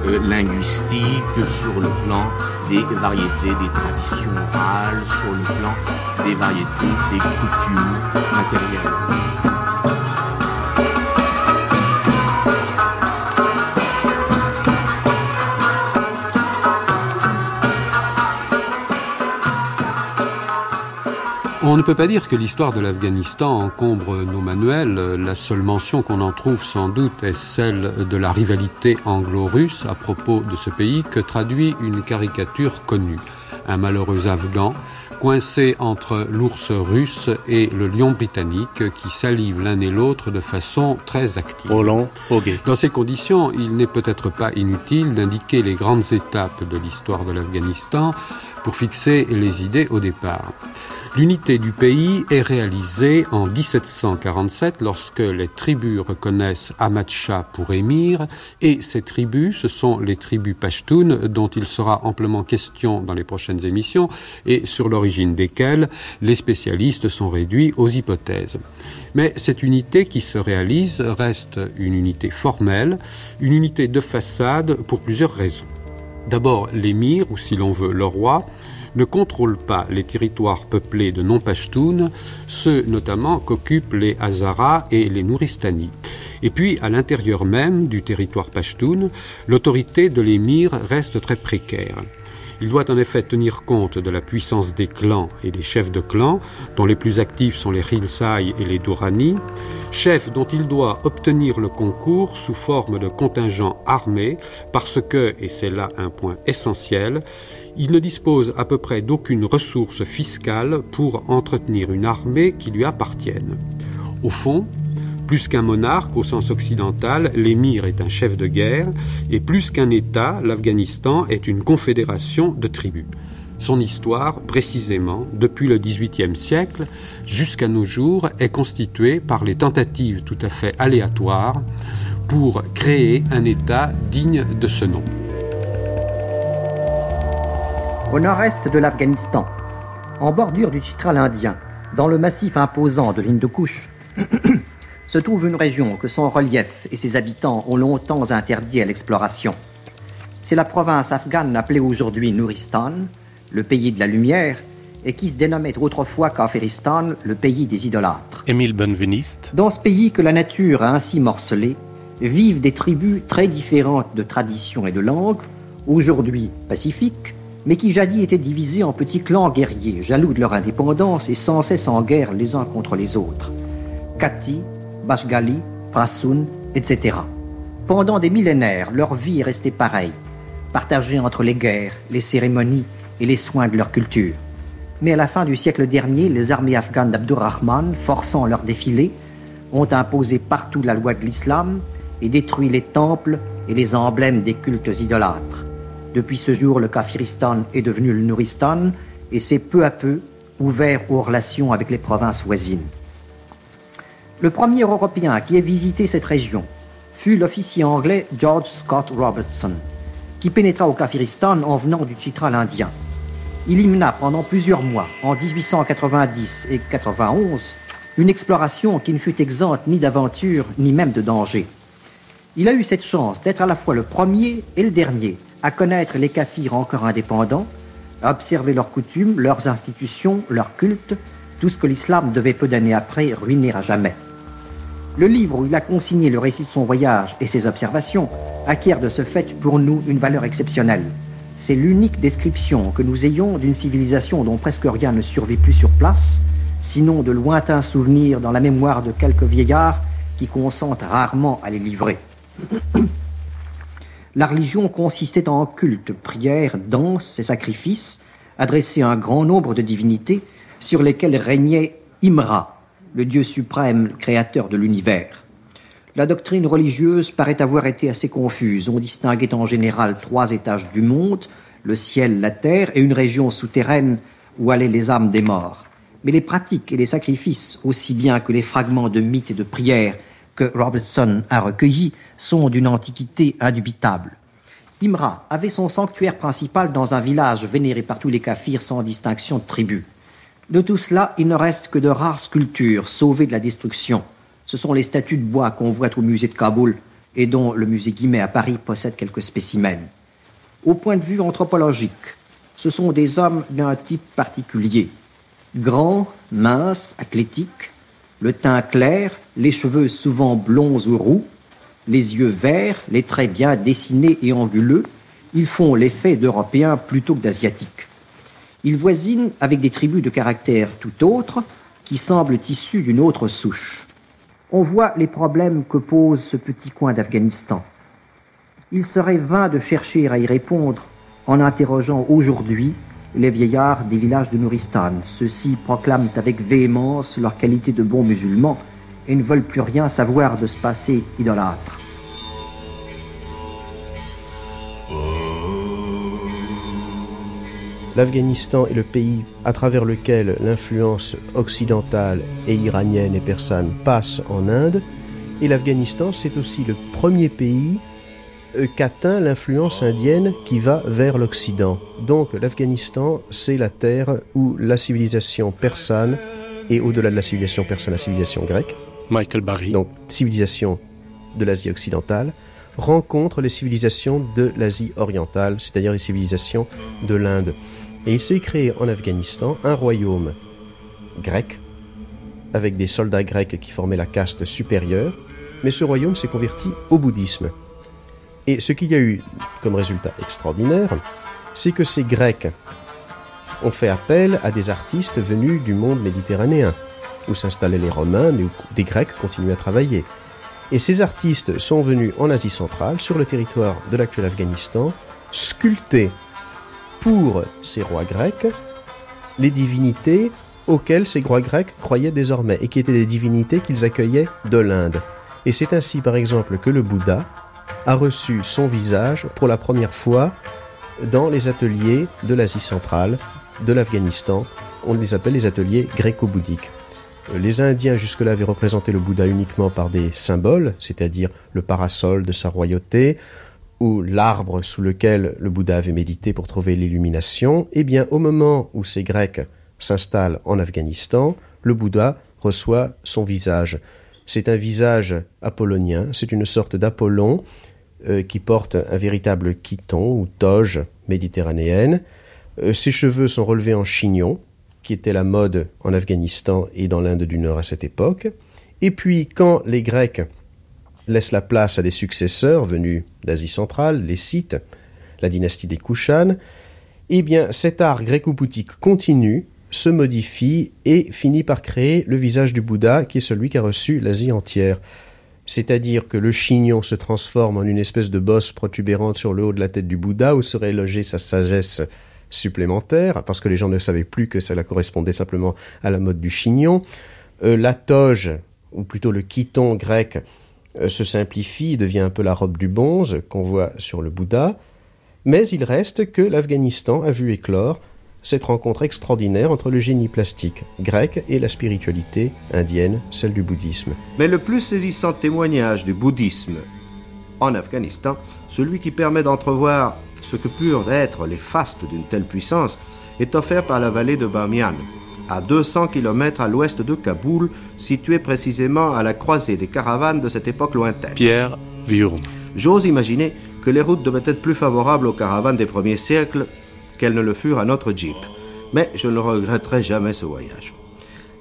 euh, linguistique, sur le plan des variétés, des traditions orales, sur le plan des variétés, des coutumes matérielles. On ne peut pas dire que l'histoire de l'Afghanistan encombre nos manuels. La seule mention qu'on en trouve sans doute est celle de la rivalité anglo-russe à propos de ce pays que traduit une caricature connue. Un malheureux Afghan coincé entre l'ours russe et le lion britannique qui salivent l'un et l'autre de façon très active. Dans ces conditions, il n'est peut-être pas inutile d'indiquer les grandes étapes de l'histoire de l'Afghanistan pour fixer les idées au départ. L'unité du pays est réalisée en 1747 lorsque les tribus reconnaissent Ahmad Shah pour émir et ces tribus, ce sont les tribus pashtunes dont il sera amplement question dans les prochaines émissions et sur l'origine desquelles les spécialistes sont réduits aux hypothèses. Mais cette unité qui se réalise reste une unité formelle, une unité de façade pour plusieurs raisons. D'abord, l'émir, ou si l'on veut le roi, ne contrôle pas les territoires peuplés de non-pashtuns, ceux notamment qu'occupent les Hazaras et les Nouristani. Et puis, à l'intérieur même du territoire pashtun, l'autorité de l'émir reste très précaire. Il doit en effet tenir compte de la puissance des clans et des chefs de clans, dont les plus actifs sont les Rilsai et les Durrani, chefs dont il doit obtenir le concours sous forme de contingents armés, parce que, et c'est là un point essentiel, il ne dispose à peu près d'aucune ressource fiscale pour entretenir une armée qui lui appartienne. Au fond, plus qu'un monarque au sens occidental, l'émir est un chef de guerre, et plus qu'un État, l'Afghanistan est une confédération de tribus. Son histoire, précisément, depuis le XVIIIe siècle jusqu'à nos jours, est constituée par les tentatives tout à fait aléatoires pour créer un État digne de ce nom. Au nord-est de l'Afghanistan, en bordure du Chitral indien, dans le massif imposant de l'Hindoukush, se trouve une région que son relief et ses habitants ont longtemps interdit à l'exploration. C'est la province afghane appelée aujourd'hui Nouristan, le pays de la lumière, et qui se dénommait autrefois Kafiristan, le pays des idolâtres. Émile Benveniste. Dans ce pays que la nature a ainsi morcelé, vivent des tribus très différentes de tradition et de langue, aujourd'hui pacifiques, mais qui jadis étaient divisées en petits clans guerriers, jaloux de leur indépendance et sans cesse en guerre les uns contre les autres. Kati, Bashgali, Prasun, etc. Pendant des millénaires, leur vie est restée pareille, partagée entre les guerres, les cérémonies et les soins de leur culture. Mais à la fin du siècle dernier, les armées afghanes d'Abdurrahman, forçant leur défilé, ont imposé partout la loi de l'islam et détruit les temples et les emblèmes des cultes idolâtres. Depuis ce jour, le Kafiristan est devenu le Nouristan et s'est peu à peu ouvert aux relations avec les provinces voisines. Le premier Européen qui ait visité cette région fut l'officier anglais George Scott Robertson, qui pénétra au Kafiristan en venant du Chitral indien. Il y mena pendant plusieurs mois, en 1890 et 91, une exploration qui ne fut exempte ni d'aventure ni même de danger. Il a eu cette chance d'être à la fois le premier et le dernier à connaître les Kafirs encore indépendants, à observer leurs coutumes, leurs institutions, leurs cultes, tout ce que l'islam devait peu d'années après ruiner à jamais. Le livre où il a consigné le récit de son voyage et ses observations acquiert de ce fait pour nous une valeur exceptionnelle. C'est l'unique description que nous ayons d'une civilisation dont presque rien ne survit plus sur place, sinon de lointains souvenirs dans la mémoire de quelques vieillards qui consentent rarement à les livrer. La religion consistait en culte, prières, danses et sacrifices adressés à un grand nombre de divinités sur lesquelles régnait Imra, le Dieu suprême créateur de l'univers. La doctrine religieuse paraît avoir été assez confuse. On distinguait en général trois étages du monde, le ciel, la terre, et une région souterraine où allaient les âmes des morts. Mais les pratiques et les sacrifices, aussi bien que les fragments de mythes et de prières que Robertson a recueillis, sont d'une antiquité indubitable. Imra avait son sanctuaire principal dans un village vénéré par tous les kafirs sans distinction de tribu. De tout cela, il ne reste que de rares sculptures sauvées de la destruction. Ce sont les statues de bois qu'on voit au musée de Kaboul et dont le musée Guimet à Paris possède quelques spécimens. Au point de vue anthropologique, ce sont des hommes d'un type particulier. Grands, minces, athlétiques, le teint clair, les cheveux souvent blonds ou roux, les yeux verts, les traits bien dessinés et anguleux, ils font l'effet d'Européens plutôt que d'Asiatiques. Il voisine avec des tribus de caractère tout autre qui semblent issues d'une autre souche. On voit les problèmes que pose ce petit coin d'Afghanistan. Il serait vain de chercher à y répondre en interrogeant aujourd'hui les vieillards des villages de Nouristan. Ceux-ci proclament avec véhémence leur qualité de bons musulmans et ne veulent plus rien savoir de ce passé idolâtre. L'Afghanistan est le pays à travers lequel l'influence occidentale et iranienne et persane passe en Inde. Et l'Afghanistan, c'est aussi le premier pays euh, qu'atteint l'influence indienne qui va vers l'Occident. Donc l'Afghanistan, c'est la terre où la civilisation persane, et au-delà de la civilisation persane, la civilisation grecque, Michael Barry, donc civilisation de l'Asie occidentale, rencontre les civilisations de l'Asie orientale, c'est-à-dire les civilisations de l'Inde. Et il s'est créé en Afghanistan un royaume grec, avec des soldats grecs qui formaient la caste supérieure, mais ce royaume s'est converti au bouddhisme. Et ce qu'il y a eu comme résultat extraordinaire, c'est que ces Grecs ont fait appel à des artistes venus du monde méditerranéen, où s'installaient les Romains, mais où des Grecs continuaient à travailler. Et ces artistes sont venus en Asie centrale, sur le territoire de l'actuel Afghanistan, sculpter pour ces rois grecs les divinités auxquelles ces rois grecs croyaient désormais, et qui étaient des divinités qu'ils accueillaient de l'Inde. Et c'est ainsi par exemple que le Bouddha a reçu son visage pour la première fois dans les ateliers de l'Asie centrale, de l'Afghanistan. On les appelle les ateliers gréco-bouddhiques. Les Indiens jusque-là avaient représenté le Bouddha uniquement par des symboles, c'est-à-dire le parasol de sa royauté, ou l'arbre sous lequel le Bouddha avait médité pour trouver l'illumination. Eh bien, au moment où ces Grecs s'installent en Afghanistan, le Bouddha reçoit son visage. C'est un visage apollonien, c'est une sorte d'Apollon euh, qui porte un véritable chiton ou toge méditerranéenne. Euh, ses cheveux sont relevés en chignon, qui était la mode en Afghanistan et dans l'Inde du Nord à cette époque. Et puis, quand les Grecs laissent la place à des successeurs venus d'Asie centrale, les Scythes, la dynastie des Kushan, eh bien, cet art gréco-bouddhique continue, se modifie et finit par créer le visage du Bouddha qui est celui qui a reçu l'Asie entière. C'est-à-dire que le chignon se transforme en une espèce de bosse protubérante sur le haut de la tête du Bouddha où serait logée sa sagesse supplémentaire, parce que les gens ne savaient plus que cela correspondait simplement à la mode du chignon. Euh, la toge, ou plutôt le chiton grec, se simplifie, devient un peu la robe du bonze qu'on voit sur le Bouddha. Mais il reste que l'Afghanistan a vu éclore cette rencontre extraordinaire entre le génie plastique grec et la spiritualité indienne, celle du bouddhisme. Mais le plus saisissant témoignage du bouddhisme en Afghanistan, celui qui permet d'entrevoir ce que purent être les fastes d'une telle puissance, est offert par la vallée de Bamiyan, à 200 km à l'ouest de Kaboul, située précisément à la croisée des caravanes de cette époque lointaine. Pierre Viurne. J'ose imaginer que les routes devaient être plus favorables aux caravanes des premiers siècles qu'elles ne le furent à notre Jeep. Mais je ne regretterai jamais ce voyage.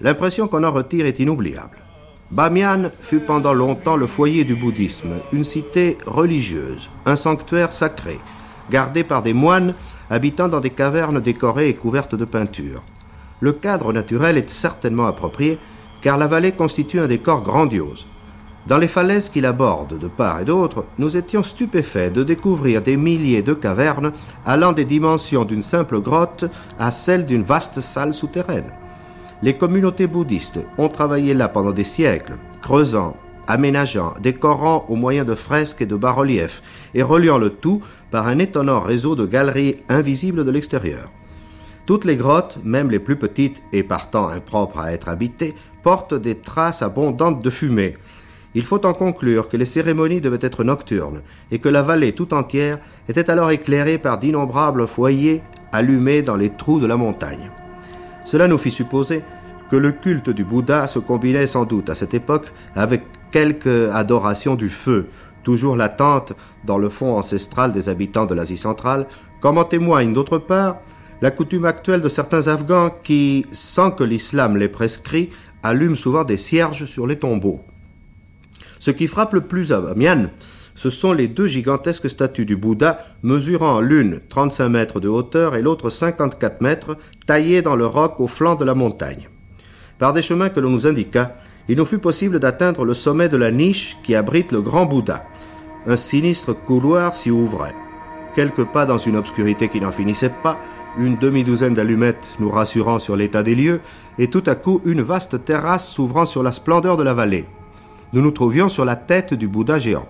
L'impression qu'on en retire est inoubliable. Bamiyan fut pendant longtemps le foyer du bouddhisme, une cité religieuse, un sanctuaire sacré, gardé par des moines habitant dans des cavernes décorées et couvertes de peintures. Le cadre naturel est certainement approprié, car la vallée constitue un décor grandiose. Dans les falaises qui l'abordent de part et d'autre, nous étions stupéfaits de découvrir des milliers de cavernes allant des dimensions d'une simple grotte à celles d'une vaste salle souterraine. Les communautés bouddhistes ont travaillé là pendant des siècles, creusant, aménageant, décorant au moyen de fresques et de bas-reliefs, et reliant le tout par un étonnant réseau de galeries invisibles de l'extérieur. Toutes les grottes, même les plus petites et partant impropres à être habitées, portent des traces abondantes de fumée, il faut en conclure que les cérémonies devaient être nocturnes et que la vallée tout entière était alors éclairée par d'innombrables foyers allumés dans les trous de la montagne. Cela nous fit supposer que le culte du Bouddha se combinait sans doute à cette époque avec quelque adoration du feu, toujours latente dans le fond ancestral des habitants de l'Asie centrale, comme en témoigne d'autre part la coutume actuelle de certains Afghans qui, sans que l'islam les prescrit, allument souvent des cierges sur les tombeaux. Ce qui frappe le plus à Bamiyan, ce sont les deux gigantesques statues du Bouddha, mesurant l'une 35 mètres de hauteur et l'autre 54 mètres, taillées dans le roc au flanc de la montagne. Par des chemins que l'on nous indiqua, il nous fut possible d'atteindre le sommet de la niche qui abrite le grand Bouddha. Un sinistre couloir s'y ouvrait. Quelques pas dans une obscurité qui n'en finissait pas, une demi-douzaine d'allumettes nous rassurant sur l'état des lieux, et tout à coup une vaste terrasse s'ouvrant sur la splendeur de la vallée. Nous nous trouvions sur la tête du Bouddha géant.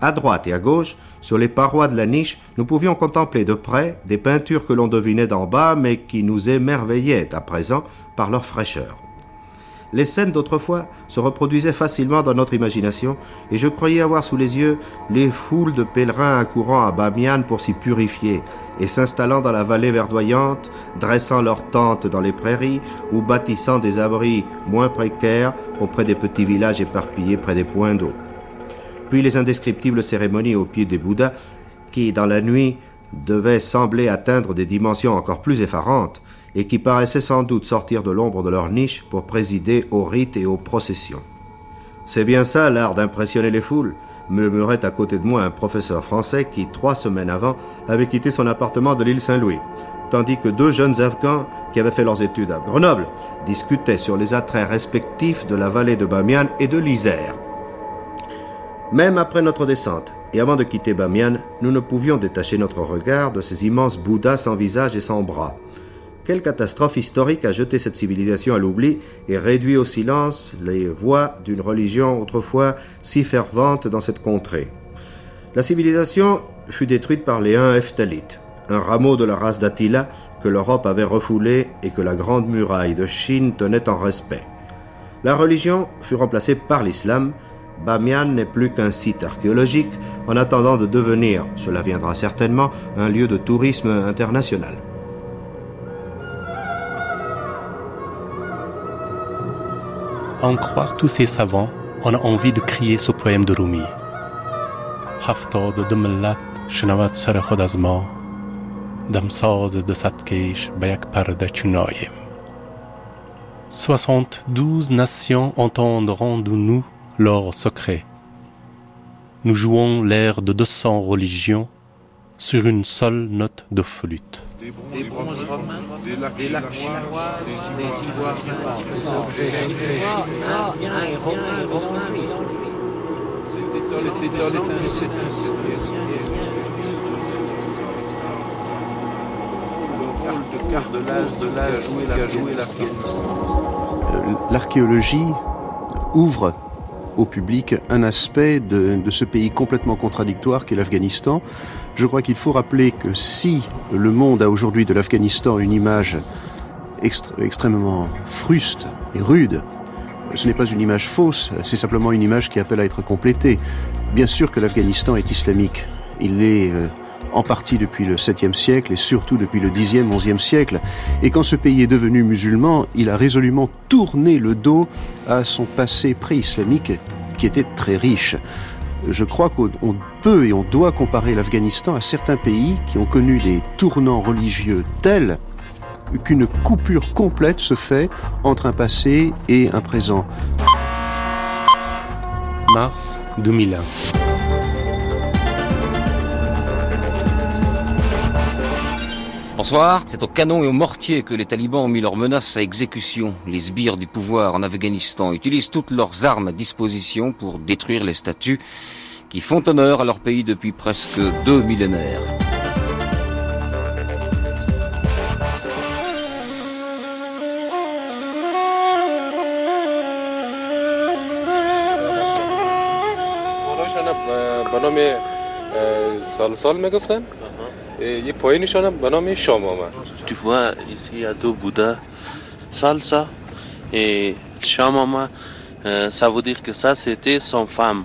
À droite et à gauche, sur les parois de la niche, nous pouvions contempler de près des peintures que l'on devinait d'en bas, mais qui nous émerveillaient à présent par leur fraîcheur. Les scènes d'autrefois se reproduisaient facilement dans notre imagination, et je croyais avoir sous les yeux les foules de pèlerins accourant à Bamiyan pour s'y purifier, et s'installant dans la vallée verdoyante, dressant leurs tentes dans les prairies, ou bâtissant des abris moins précaires auprès des petits villages éparpillés près des points d'eau. Puis les indescriptibles cérémonies au pied des Bouddhas, qui, dans la nuit, devaient sembler atteindre des dimensions encore plus effarantes, et qui paraissaient sans doute sortir de l'ombre de leur niche pour présider aux rites et aux processions. C'est bien ça l'art d'impressionner les foules, murmurait à côté de moi un professeur français qui, trois semaines avant, avait quitté son appartement de l'île Saint-Louis, tandis que deux jeunes Afghans qui avaient fait leurs études à Grenoble discutaient sur les attraits respectifs de la vallée de Bamiyan et de l'Isère. Même après notre descente, et avant de quitter Bamiyan, nous ne pouvions détacher notre regard de ces immenses Bouddhas sans visage et sans bras. Quelle catastrophe historique a jeté cette civilisation à l'oubli et réduit au silence les voix d'une religion autrefois si fervente dans cette contrée. La civilisation fut détruite par les Huns Eftalites, un rameau de la race d'Attila que l'Europe avait refoulé et que la grande muraille de Chine tenait en respect. La religion fut remplacée par l'islam, Bamiyan n'est plus qu'un site archéologique en attendant de devenir, cela viendra certainement, un lieu de tourisme international. en croire tous ces savants, on a envie de crier ce poème de Rumi. هفتاد دو ملت شنود سر خود از ما دمساز دو صد کیش به یک پرده چونایم 72 nations entendront de nous l'or secret. Nous jouons l'air de 200 religions sur une seule note de flûte. Des bronzes romains, des lacs chinois, des ivoires des objets indiens et romains C'était dans l'étincelle. Le rôle de l'Afghanistan. L'archéologie ouvre au public un aspect de, de ce pays complètement contradictoire qu'est l'Afghanistan. Je crois qu'il faut rappeler que si le monde a aujourd'hui de l'Afghanistan une image extrêmement fruste et rude, ce n'est pas une image fausse, c'est simplement une image qui appelle à être complétée. Bien sûr que l'Afghanistan est islamique. Il est euh, en partie depuis le 7e siècle et surtout depuis le 10e, 11e siècle. Et quand ce pays est devenu musulman, il a résolument tourné le dos à son passé pré-islamique qui était très riche. Je crois qu'on peut et on doit comparer l'Afghanistan à certains pays qui ont connu des tournants religieux tels qu'une coupure complète se fait entre un passé et un présent. Mars 2001. Bonsoir, c'est au canon et au mortier que les talibans ont mis leurs menaces à exécution. Les sbires du pouvoir en Afghanistan utilisent toutes leurs armes à disposition pour détruire les statues qui font honneur à leur pays depuis presque deux millénaires. Tu vois, ici il y a deux Bouddhas, Salsa et Shamama. Euh, ça veut dire que ça c'était son femme.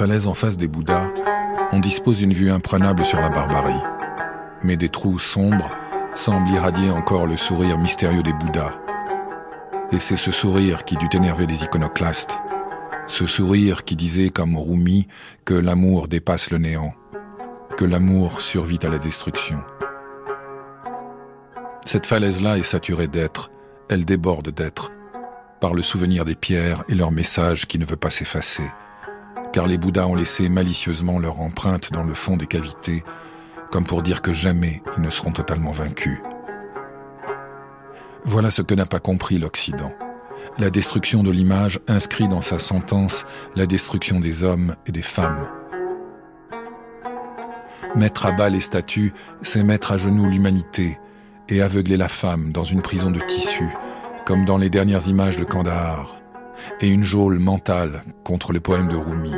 falaise en face des Bouddhas, on dispose d'une vue imprenable sur la barbarie. Mais des trous sombres semblent irradier encore le sourire mystérieux des Bouddhas. Et c'est ce sourire qui dut énerver les iconoclastes. Ce sourire qui disait, comme Rumi, que l'amour dépasse le néant, que l'amour survit à la destruction. Cette falaise-là est saturée d'être, elle déborde d'être, par le souvenir des pierres et leur message qui ne veut pas s'effacer car les Bouddhas ont laissé malicieusement leur empreinte dans le fond des cavités, comme pour dire que jamais ils ne seront totalement vaincus. Voilà ce que n'a pas compris l'Occident. La destruction de l'image inscrit dans sa sentence la destruction des hommes et des femmes. Mettre à bas les statues, c'est mettre à genoux l'humanité et aveugler la femme dans une prison de tissu, comme dans les dernières images de Kandahar et une geôle mentale contre le poème de Rumi.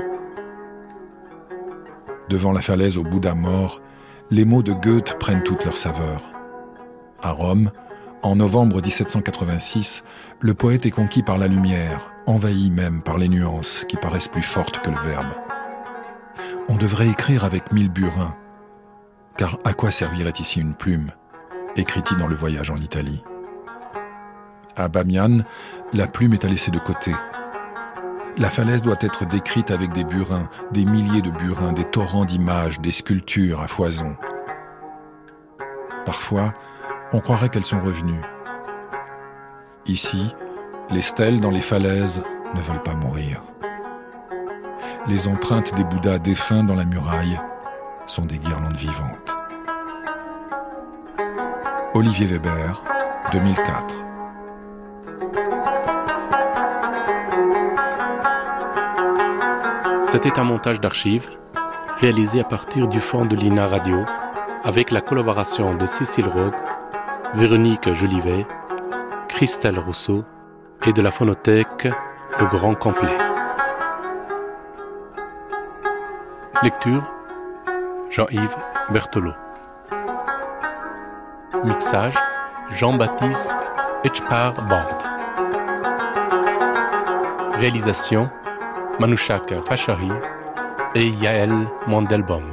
Devant la falaise au Bouddha mort, les mots de Goethe prennent toute leur saveur. À Rome, en novembre 1786, le poète est conquis par la lumière, envahi même par les nuances qui paraissent plus fortes que le verbe. On devrait écrire avec mille burins, car à quoi servirait ici une plume, écrit-il dans le voyage en Italie? À Bamiyan, la plume est à laisser de côté. La falaise doit être décrite avec des burins, des milliers de burins, des torrents d'images, des sculptures à foison. Parfois, on croirait qu'elles sont revenues. Ici, les stèles dans les falaises ne veulent pas mourir. Les empreintes des Bouddhas défunts dans la muraille sont des guirlandes vivantes. Olivier Weber, 2004. C'était un montage d'archives réalisé à partir du fond de l'INA Radio avec la collaboration de Cécile Rogue, Véronique Jolivet, Christelle Rousseau et de la phonothèque au grand complet. Lecture Jean-Yves Berthelot. Mixage Jean-Baptiste Etchpar Bord. Réalisation Manushak Fashari et Yael Mandelbaum.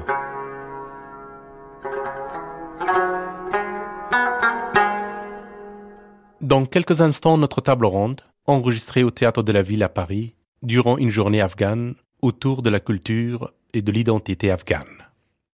Dans quelques instants, notre table ronde, enregistrée au Théâtre de la Ville à Paris, durant une journée afghane autour de la culture et de l'identité afghane.